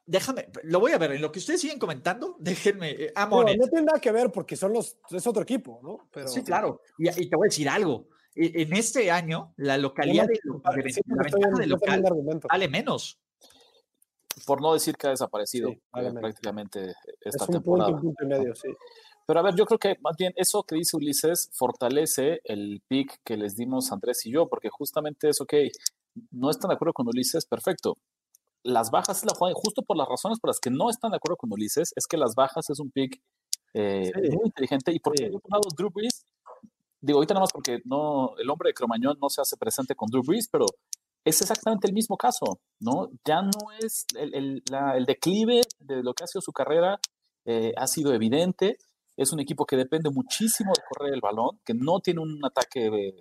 Déjame, lo voy a ver. En lo que ustedes siguen comentando, déjenme. eh, Amones. no tiene nada que ver porque son los, es otro equipo, ¿no? Pero, Sí, claro. Y, y te voy a decir algo. E- En este año, la localidad de, lo- de- Sí, la ventaja de local vale menos. por no decir que ha desaparecido Sí, eh, prácticamente Es esta un punto, temporada. un punto y medio, sí. Pero a ver, yo creo que más bien eso que dice Ulises fortalece el pick que les dimos Andrés y yo, porque justamente es, ok, no están de acuerdo con Ulises, perfecto. Las bajas es la jugada, y justo por las razones por las que no están de acuerdo con Ulises, es que las bajas es un pick eh, Sí. muy inteligente. Y porque por un lado Drew Brees, digo ahorita nada más porque no, el hombre de Cromañón no se hace presente con Drew Brees, pero es exactamente el mismo caso, ¿no? Ya no es el, el- el declive de lo que ha sido su carrera, eh, ha sido evidente es un equipo que depende muchísimo de correr el balón, que no tiene un ataque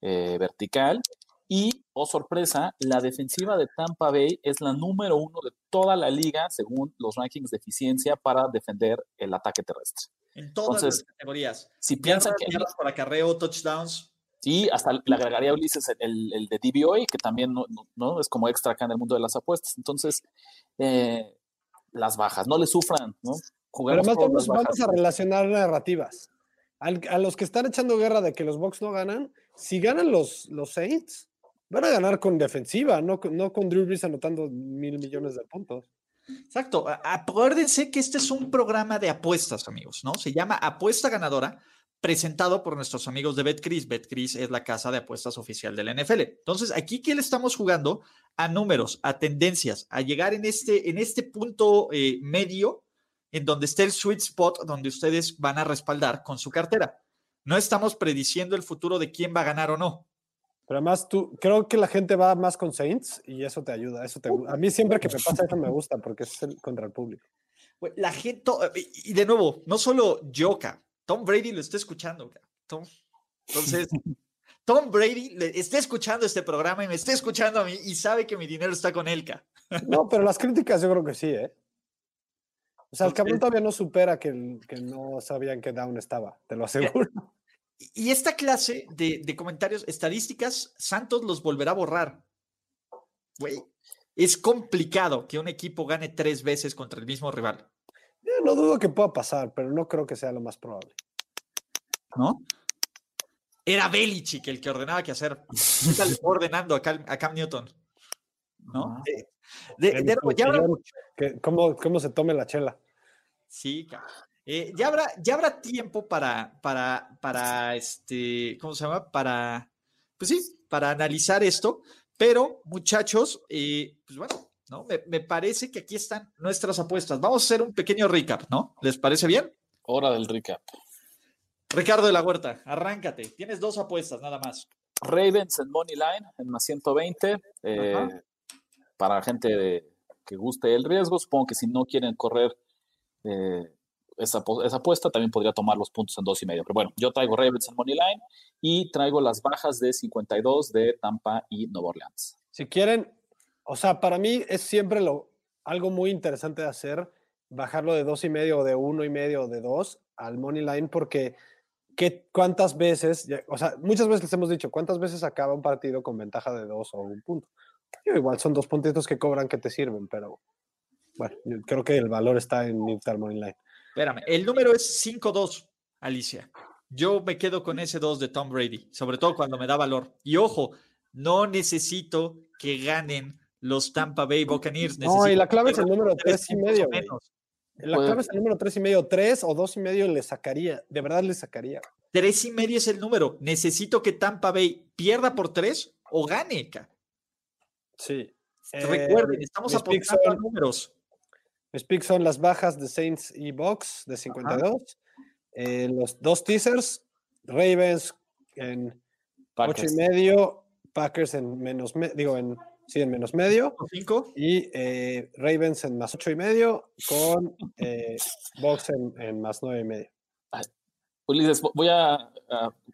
eh, vertical y, oh sorpresa, la defensiva de Tampa Bay es la número uno de toda la liga según los rankings de eficiencia para defender el ataque terrestre. En todas las categorías. Si piensan que... Por acarreo, touchdowns. Sí, hasta le agregaría a Ulises el, el, de DBOA, que también no, no, es como extra acá en el mundo de las apuestas. Entonces, eh, las bajas, no le sufran, ¿no? Pero además vamos, vamos, a relacionar narrativas. a los que están echando guerra de que los Bucks no ganan, si ganan los, los Saints, van a ganar con defensiva, no, no con Drew Brees anotando mil millones de puntos. Exacto. Acuérdense que este es un programa de apuestas, amigos, ¿no? Se llama Apuesta Ganadora, presentado por nuestros amigos de BetCris. BetCris es la casa de apuestas oficial de la NFL. Entonces, aquí, ¿qué le estamos jugando? A números, a tendencias, a llegar en este, en este punto eh, medio, en donde esté el sweet spot, donde ustedes van a respaldar con su cartera. No estamos prediciendo el futuro de quién va a ganar o no. Pero además, tú, creo que la gente va más con Saints y eso te ayuda. Eso te, a mí siempre que me pasa eso me gusta porque es el, contra el público. La gente, y de nuevo, no solo yo, Tom Brady lo está escuchando. Tom. Entonces, Tom Brady le está escuchando este programa y me está escuchando a mí y sabe que mi dinero está con él. No, pero las críticas yo creo que sí, ¿eh? O sea, el cabrón todavía no supera que, que no sabían que Down estaba, te lo aseguro. Y esta clase de, comentarios, estadísticas, Santos los volverá a borrar. Güey, es complicado que un equipo gane tres veces contra el mismo rival. no dudo que pueda pasar, pero no creo que sea lo más probable. ¿No? Era Belichick el que ordenaba qué hacer. Está ordenando a, Cam, Newton. ¿No? De, ¿Cómo, ¿Cómo se tome la chela? Sí, cabrón. Eh, ya, habrá, ya habrá tiempo para, para, para, este, ¿cómo se llama? Para, pues sí, para analizar esto. Pero, muchachos, eh, pues bueno, ¿no? Me, me, parece que aquí están nuestras apuestas. Vamos a hacer un pequeño recap, ¿no? ¿Les parece bien? Hora del recap. Ricardo de la Huerta, arráncate. Tienes dos apuestas, nada más. Ravens en Money Line, en más 120. Eh, para gente que guste el riesgo, supongo que si no quieren correr eh, esa, apuesta, también podría tomar los puntos en dos y medio. Pero bueno, yo traigo Ravens en Money Line y traigo las bajas de 52 de Tampa y Nueva Orleans. Si quieren, o sea, para mí es siempre lo, algo muy interesante de hacer, bajarlo de dos y medio o de uno y medio o de dos al Money Line, porque ¿qué, ¿cuántas veces, o sea, muchas veces les hemos dicho, ¿cuántas veces acaba un partido con ventaja de dos o un punto? igual son dos puntitos que cobran que te sirven, pero bueno, yo creo que el valor está en irte al Money Line. Espérame, el número es 5-2, Alicia. Yo me quedo con ese 2 de Tom Brady, sobre todo cuando me da valor. Y ojo, no necesito que ganen los Tampa Bay Buccaneers. No, y la clave es el número 3 y medio. La clave es el número 3 y medio, 3 o 2 y medio le sacaría, de verdad le sacaría. 3 y medio es el número. Necesito que Tampa Bay pierda por 3 o gane. Sí. Recuerden, eh, estamos apostando a números. Mis picks son las bajas de Saints y Box de 52. Eh, los dos teasers, Ravens en 8 y medio, Packers en menos, digo, en, sí, en menos medio. Y eh, Ravens en más 8 y medio con eh, Box en, más 9 y medio. Ulises, voy a,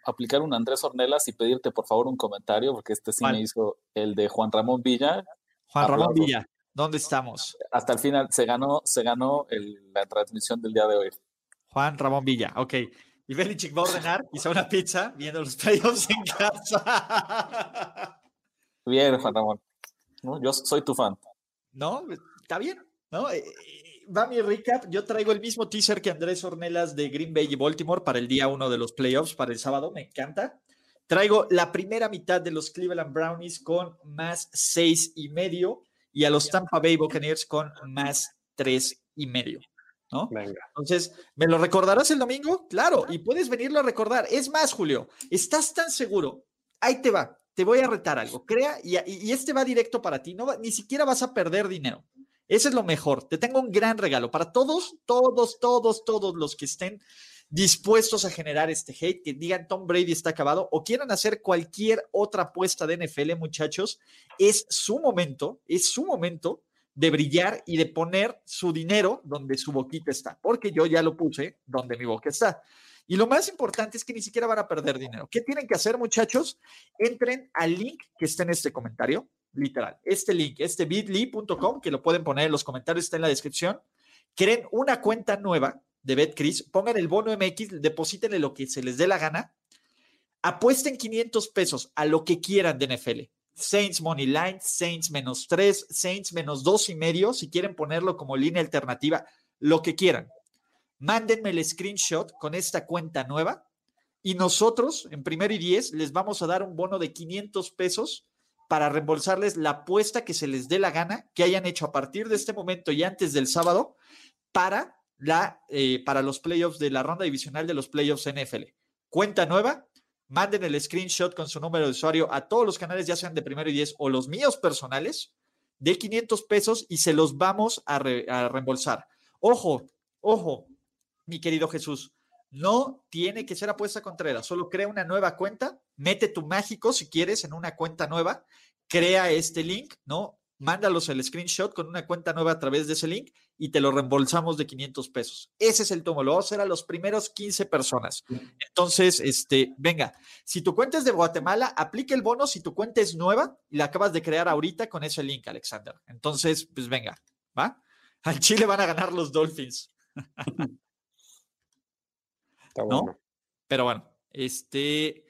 aplicar un Andrés Ornelas y pedirte por favor un comentario, porque este sí me hizo el de Juan Ramón Villa. Juan Ramón Villa. ¿Dónde estamos? Hasta el final se ganó, se ganó la transmisión del día de hoy. Juan Ramón Villa, ok. Y Belichick va a ordenar, hizo una pizza viendo los playoffs en casa. Bien, Juan Ramón. Yo soy tu fan. No, está bien. ¿no? Eh, eh, va mi recap. Yo traigo el mismo teaser que Andrés Ornelas de Green Bay y Baltimore para el día uno de los playoffs, para el sábado. Me encanta. Traigo la primera mitad de los Cleveland Brownies con más seis y medio y a los Tampa Bay Buccaneers con más tres y medio. ¿No? Entonces, ¿me lo recordarás el domingo? Claro, y puedes venirlo a recordar. Es más, Julio, ¿estás tan seguro? Ahí te va, te voy a retar algo. Crea, y, y este va directo para ti, no ni siquiera vas a perder dinero. Ese es lo mejor. Te tengo un gran regalo para todos, todos, todos, todos los que estén dispuestos a generar este hate, que digan Tom Brady está acabado o quieran hacer cualquier otra apuesta de NFL, muchachos, es su momento, es su momento de brillar y de poner su dinero donde su boquita está, porque yo ya lo puse donde mi boca está. Y lo más importante es que ni siquiera van a perder dinero. ¿Qué tienen que hacer, muchachos? Entren al link que está en este comentario, literal. Este link, este bit.ly.com, que lo pueden poner en los comentarios, está en la descripción. Creen una cuenta nueva de BetCris, pongan el bono MX, deposítenle lo que se les dé la gana, apuesten 500 pesos a lo que quieran de NFL. Saints Money Line, Saints menos 3, Saints menos dos y medio, si quieren ponerlo como línea alternativa, lo que quieran. Mándenme el screenshot con esta cuenta nueva y nosotros en primero y 10 les vamos a dar un bono de 500 pesos para reembolsarles la apuesta que se les dé la gana que hayan hecho a partir de este momento y antes del sábado para, la, eh, para los playoffs de la ronda divisional de los playoffs NFL. Cuenta nueva, manden el screenshot con su número de usuario a todos los canales, ya sean de primero y diez o los míos personales, de 500 pesos y se los vamos a, reembolsar. Ojo, ojo, mi querido Jesús, no tiene que ser apuesta Contreras, solo crea una nueva cuenta, mete tu mágico si quieres en una cuenta nueva, crea este link, ¿no? Mándalos el screenshot con una cuenta nueva a través de ese link y te lo reembolsamos de 500 pesos. Ese es el tomo, lo vamos a hacer a los primeros 15 personas. Entonces, este, venga, si tu cuenta es de Guatemala, aplique el bono si tu cuenta es nueva y la acabas de crear ahorita con ese link, Alexander. Entonces, pues venga, ¿va? Al Chile van a ganar los Dolphins. Está bueno. ¿No? Pero bueno, este,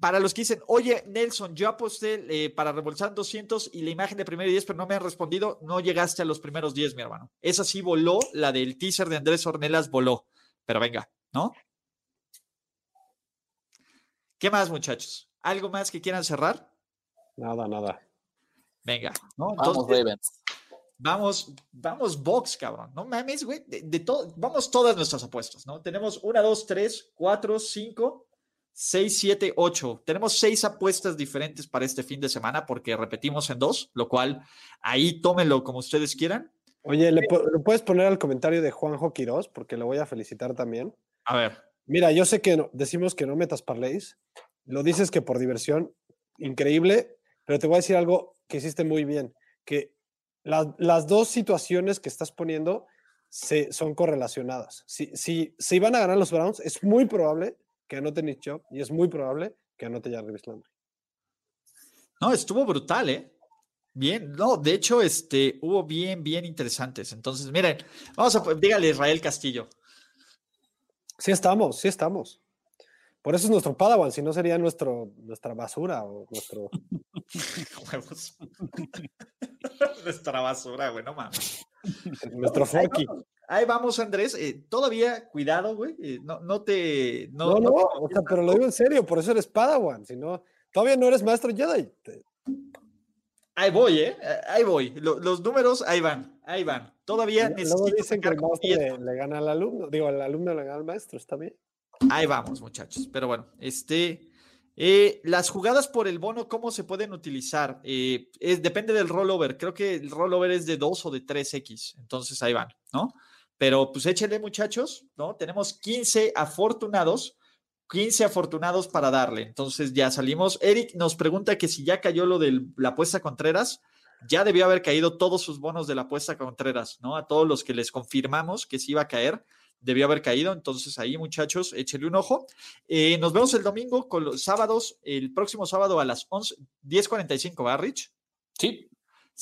para los que dicen, oye, Nelson, yo aposté eh, para reembolsar 200 y la imagen de primero 10, pero no me han respondido, no llegaste a los primeros 10, mi hermano. Esa sí voló, la del teaser de Andrés Ornelas voló. Pero venga, ¿no? ¿Qué más, muchachos? ¿Algo más que quieran cerrar? Nada, nada. Venga, ¿no? Vamos, Ravens. Vamos, vamos, box, cabrón. No mames, güey. De, de todo, vamos todas nuestras apuestas, ¿no? Tenemos una, dos, tres, cuatro, cinco, 6, 7, 8. Tenemos seis apuestas diferentes para este fin de semana porque repetimos en dos, lo cual ahí tómenlo como ustedes quieran. Oye, ¿le, ¿le puedes poner al comentario de Juanjo Quirós? Porque le voy a felicitar también. A ver, Mira, yo sé que no- decimos que no metas parlays, lo dices que por diversión, increíble, pero te voy a decir algo que hiciste muy bien, que la- las dos situaciones que estás poniendo se, son correlacionadas. Si, si, si van a ganar los Browns, es muy probable que anote Nick Chubb y es muy probable que anote Jarvis Landry. no, estuvo brutal, ¿eh? Bien, no, de hecho, este, hubo bien, bien interesantes. Entonces, miren, vamos a, dígale Israel Castillo. Sí estamos, sí estamos. Por eso es nuestro Padawan, si no sería nuestro, nuestra basura o nuestro... Nuestra basura, güey, no mames. nuestro vamos, ahí vamos, Andrés. eh, todavía, cuidado, güey. eh, no, no te. No, No, no, o sea, pero lo digo en serio, por eso eres Padawan, si no, todavía no eres maestro Jedi. Ahí voy, ¿eh? Ahí voy. Lo- los números, ahí van, ahí van. Todavía Luego necesito dicen que sacar el como maestro 10. le, le gana al alumno, digo, el alumno le gana al maestro, está bien. Ahí vamos, muchachos. Pero bueno, este. eh, las jugadas por el bono, ¿cómo se pueden utilizar? Es- depende del rollover. Creo que el rollover es de 2 o de 3X. Entonces ahí van, ¿no? Pero pues échenle, muchachos, ¿no? Tenemos 15 afortunados. 15 afortunados para darle. Entonces ya salimos. Eric nos pregunta que si ya cayó lo de la apuesta Contreras. Ya debió haber caído todos sus bonos de la apuesta Contreras, ¿no? A todos los que les confirmamos que sí iba a caer, debió haber caído. Entonces ahí, muchachos, échenle un ojo. Eh, nos vemos el domingo con los sábados, el próximo sábado a las 11, 10.45, ¿va, Rich? Sí,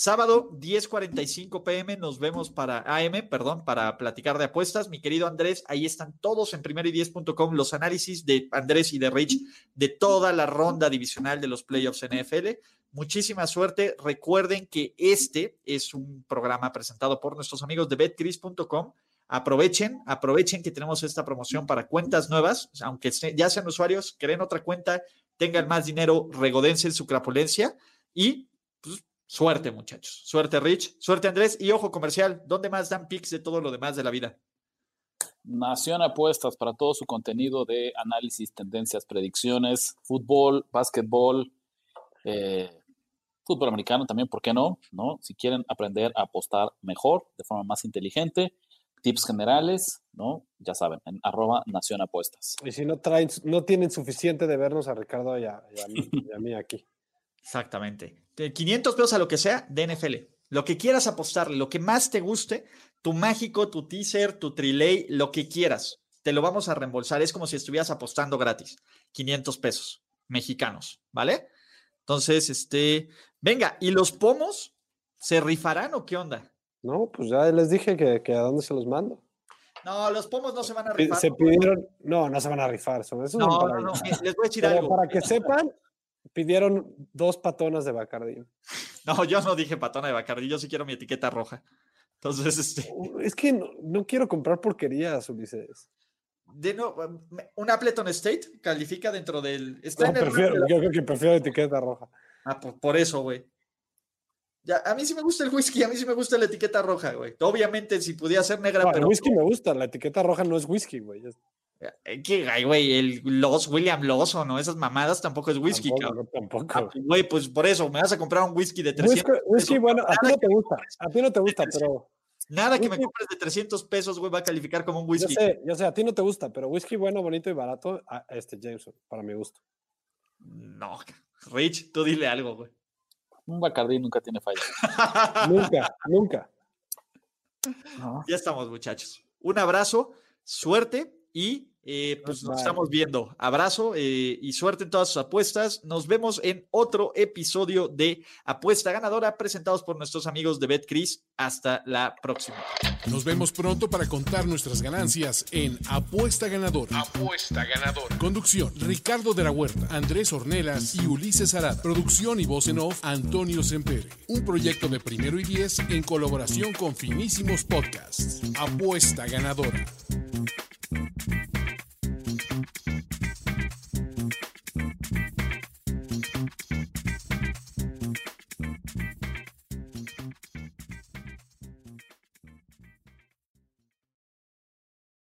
Sábado, 10:45 pm, nos vemos para AM, perdón, para platicar de apuestas. Mi querido Andrés, ahí están todos en primero y 10.com los análisis de Andrés y de Rich de toda la ronda divisional de los playoffs NFL. Muchísima suerte. Recuerden que este es un programa presentado por nuestros amigos de betcris.com. Aprovechen, aprovechen que tenemos esta promoción para cuentas nuevas, aunque ya sean usuarios, creen otra cuenta, tengan más dinero, regodense su crapulencia y pues, Suerte, muchachos. Suerte, Rich. Suerte, Andrés. Y ojo comercial, ¿dónde más dan pics de todo lo demás de la vida? Nación Apuestas para todo su contenido de análisis, tendencias, predicciones, fútbol, básquetbol, eh, fútbol americano también, ¿por qué no? ¿no? Si quieren aprender a apostar mejor, de forma más inteligente, tips generales, ¿no? Ya saben, en arroba Nación Apuestas. Y si no traen, no tienen suficiente de vernos a Ricardo y a, y a mí, y a mí aquí. Exactamente. De 500 pesos a lo que sea de NFL. Lo que quieras apostarle, lo que más te guste, tu mágico, tu teaser, tu trilay, lo que quieras, te lo vamos a reembolsar. Es como si estuvieras apostando gratis. 500 pesos mexicanos, ¿vale? Entonces, este, venga, ¿y los pomos se rifarán o qué onda? No, pues ya les dije que, que a dónde se los mando. No, los pomos no se van a rifar. Se pidieron, no, no se van a rifar. Son No, no, no, les voy a decir Pero algo. para que sepan, pidieron dos patonas de Bacardí. No, yo no dije patona de Bacardi, yo sí quiero mi etiqueta roja. Entonces, este, Es que no, no quiero comprar porquerías, Ulises. de no, me- un Appleton State califica dentro del. Está No, en el prefiero, yo creo que prefiero etiqueta roja. Ah, por, por eso, güey. Ya, a mí sí me gusta el whisky, a mí sí me gusta la etiqueta roja, güey. Obviamente, si pudiera ser negra, No, el pero. whisky me gusta, la etiqueta roja no es whisky, güey. Eh, ¿Qué, ay, güey? El Loss, William Lawson, ¿no? Esas mamadas tampoco es whisky, tampoco, cabrón. Tampoco. Ah, pues, Güey, pues por eso, me vas a comprar un whisky de 300 Whisky, whisky, bueno, a ti no te gusta, a ti no te gusta, pero Nada que me compres de 300 pesos, güey, va a calificar como un yo whisky. sé, yo sé, a ti no te gusta, pero whisky bueno, bonito y barato, a- este Jameson, para mi gusto. No, Rich, tú dile algo, güey. Un Bacardí nunca tiene falla. Nunca, nunca. Ya estamos, muchachos. Un abrazo, suerte y eh, pues nos estamos viendo. Abrazo eh, y suerte en todas sus apuestas. Nos vemos en otro episodio de Apuesta Ganadora presentados por nuestros amigos de BetCris. Hasta la próxima. Nos vemos pronto para contar nuestras ganancias en Apuesta Ganadora. Apuesta Ganadora. Conducción: Ricardo de la Huerta, Andrés Ornelas y Ulises Arad. Producción y voz en off: Antonio Sempere. Un proyecto de primero y diez en colaboración con Finísimos Podcasts. Apuesta Ganadora.